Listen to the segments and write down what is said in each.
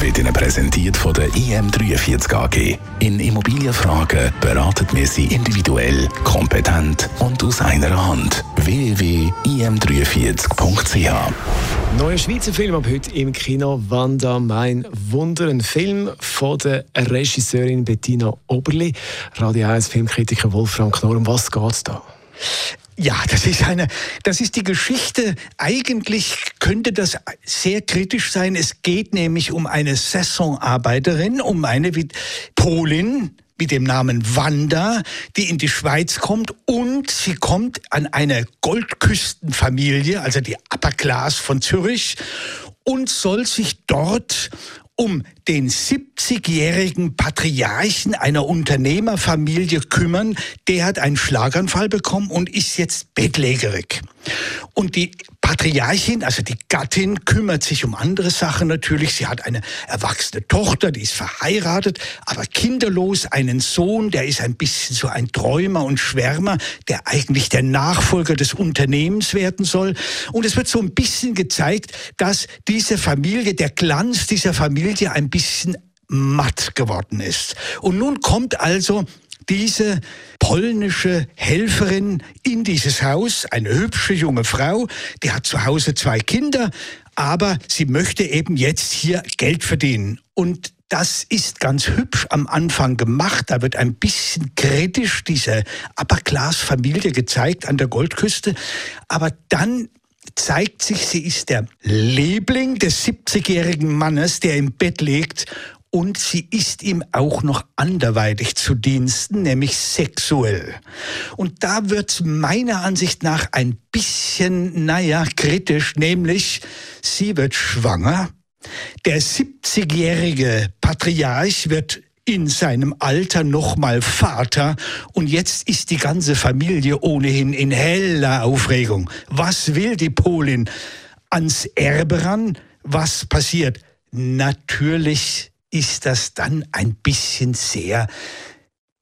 wird Ihnen präsentiert von der IM43 AG. In Immobilienfragen beraten wir Sie individuell, kompetent und aus einer Hand. www.im43.ch Neuer Schweizer Film ab heute im Kino Wanda Mein Wunder. Ein Film von der Regisseurin Bettina Oberli. Radio 1 Filmkritiker Wolfram Knorr. Um was geht es da? Ja, das ist eine, das ist die Geschichte. Eigentlich könnte das sehr kritisch sein. Es geht nämlich um eine Saisonarbeiterin, um eine Polin, mit dem Namen Wanda, die in die Schweiz kommt und sie kommt an eine Goldküstenfamilie, also die Upper Class von Zürich und soll sich dort um den 70-jährigen Patriarchen einer Unternehmerfamilie kümmern. Der hat einen Schlaganfall bekommen und ist jetzt bettlägerig. Und die Patriarchin, also die Gattin, kümmert sich um andere Sachen natürlich. Sie hat eine erwachsene Tochter, die ist verheiratet, aber kinderlos, einen Sohn, der ist ein bisschen so ein Träumer und Schwärmer, der eigentlich der Nachfolger des Unternehmens werden soll. Und es wird so ein bisschen gezeigt, dass diese Familie, der Glanz dieser Familie ein bisschen matt geworden ist. Und nun kommt also diese polnische Helferin in dieses Haus, eine hübsche junge Frau, die hat zu Hause zwei Kinder, aber sie möchte eben jetzt hier Geld verdienen. Und das ist ganz hübsch am Anfang gemacht. Da wird ein bisschen kritisch diese Upper-Class-Familie gezeigt an der Goldküste. Aber dann zeigt sich, sie ist der Liebling des 70-jährigen Mannes, der im Bett liegt und sie ist ihm auch noch anderweitig zu Diensten, nämlich sexuell. Und da wird meiner Ansicht nach ein bisschen, naja, kritisch, nämlich sie wird schwanger. Der 70-jährige Patriarch wird in seinem Alter nochmal Vater und jetzt ist die ganze Familie ohnehin in heller Aufregung. Was will die Polin? Ans Erbe ran? Was passiert? Natürlich ist das dann ein bisschen sehr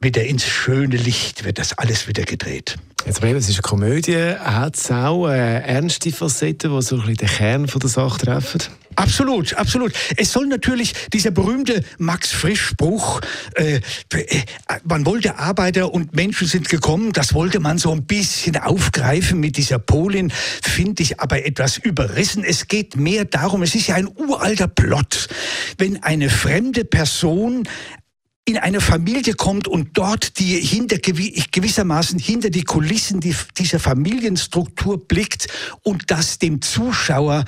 wieder ins schöne Licht, wird das alles wieder gedreht. Jetzt es ist eine Komödie, hat es auch äh, ernste Facetten, die so ein bisschen den Kern von der Sache treffen? Absolut, absolut. Es soll natürlich dieser berühmte Max Frisch-Spruch, äh, äh, man wollte Arbeiter und Menschen sind gekommen, das wollte man so ein bisschen aufgreifen mit dieser Polin, finde ich aber etwas überrissen. Es geht mehr darum, es ist ja ein uralter Plot, wenn eine fremde Person in eine Familie kommt und dort die hinter gewissermaßen hinter die Kulissen dieser Familienstruktur blickt und das dem Zuschauer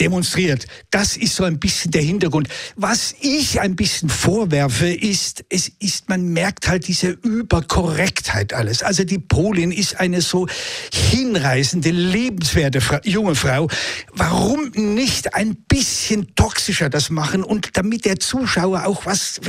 demonstriert. Das ist so ein bisschen der Hintergrund. Was ich ein bisschen vorwerfe, ist, es ist, man merkt halt diese Überkorrektheit alles. Also die Polin ist eine so hinreißende, lebenswerte Fra junge Frau. Warum nicht ein bisschen toxischer das machen und damit der Zuschauer auch was,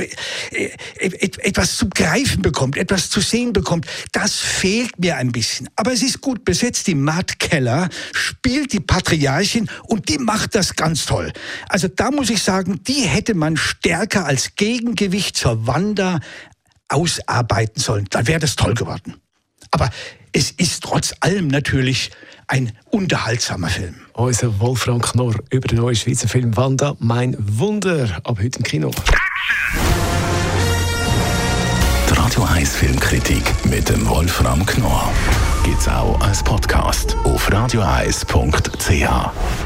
äh, etwas zu greifen bekommt, etwas zu sehen bekommt? Das fehlt mir ein bisschen. Aber es ist gut besetzt. Die Matt Keller spielt die Patriarchin und die macht macht das ganz toll. Also da muss ich sagen, die hätte man stärker als Gegengewicht zur Wanda ausarbeiten sollen. Dann wäre das toll geworden. Aber es ist trotz allem natürlich ein unterhaltsamer Film. Unser Wolfram Knorr über den neuen Schweizer Film Wanda, mein Wunder, ab heute im Kino. Die Radio 1 Filmkritik mit dem Wolfram Knorr gibt es auch als Podcast auf radioeis.ch.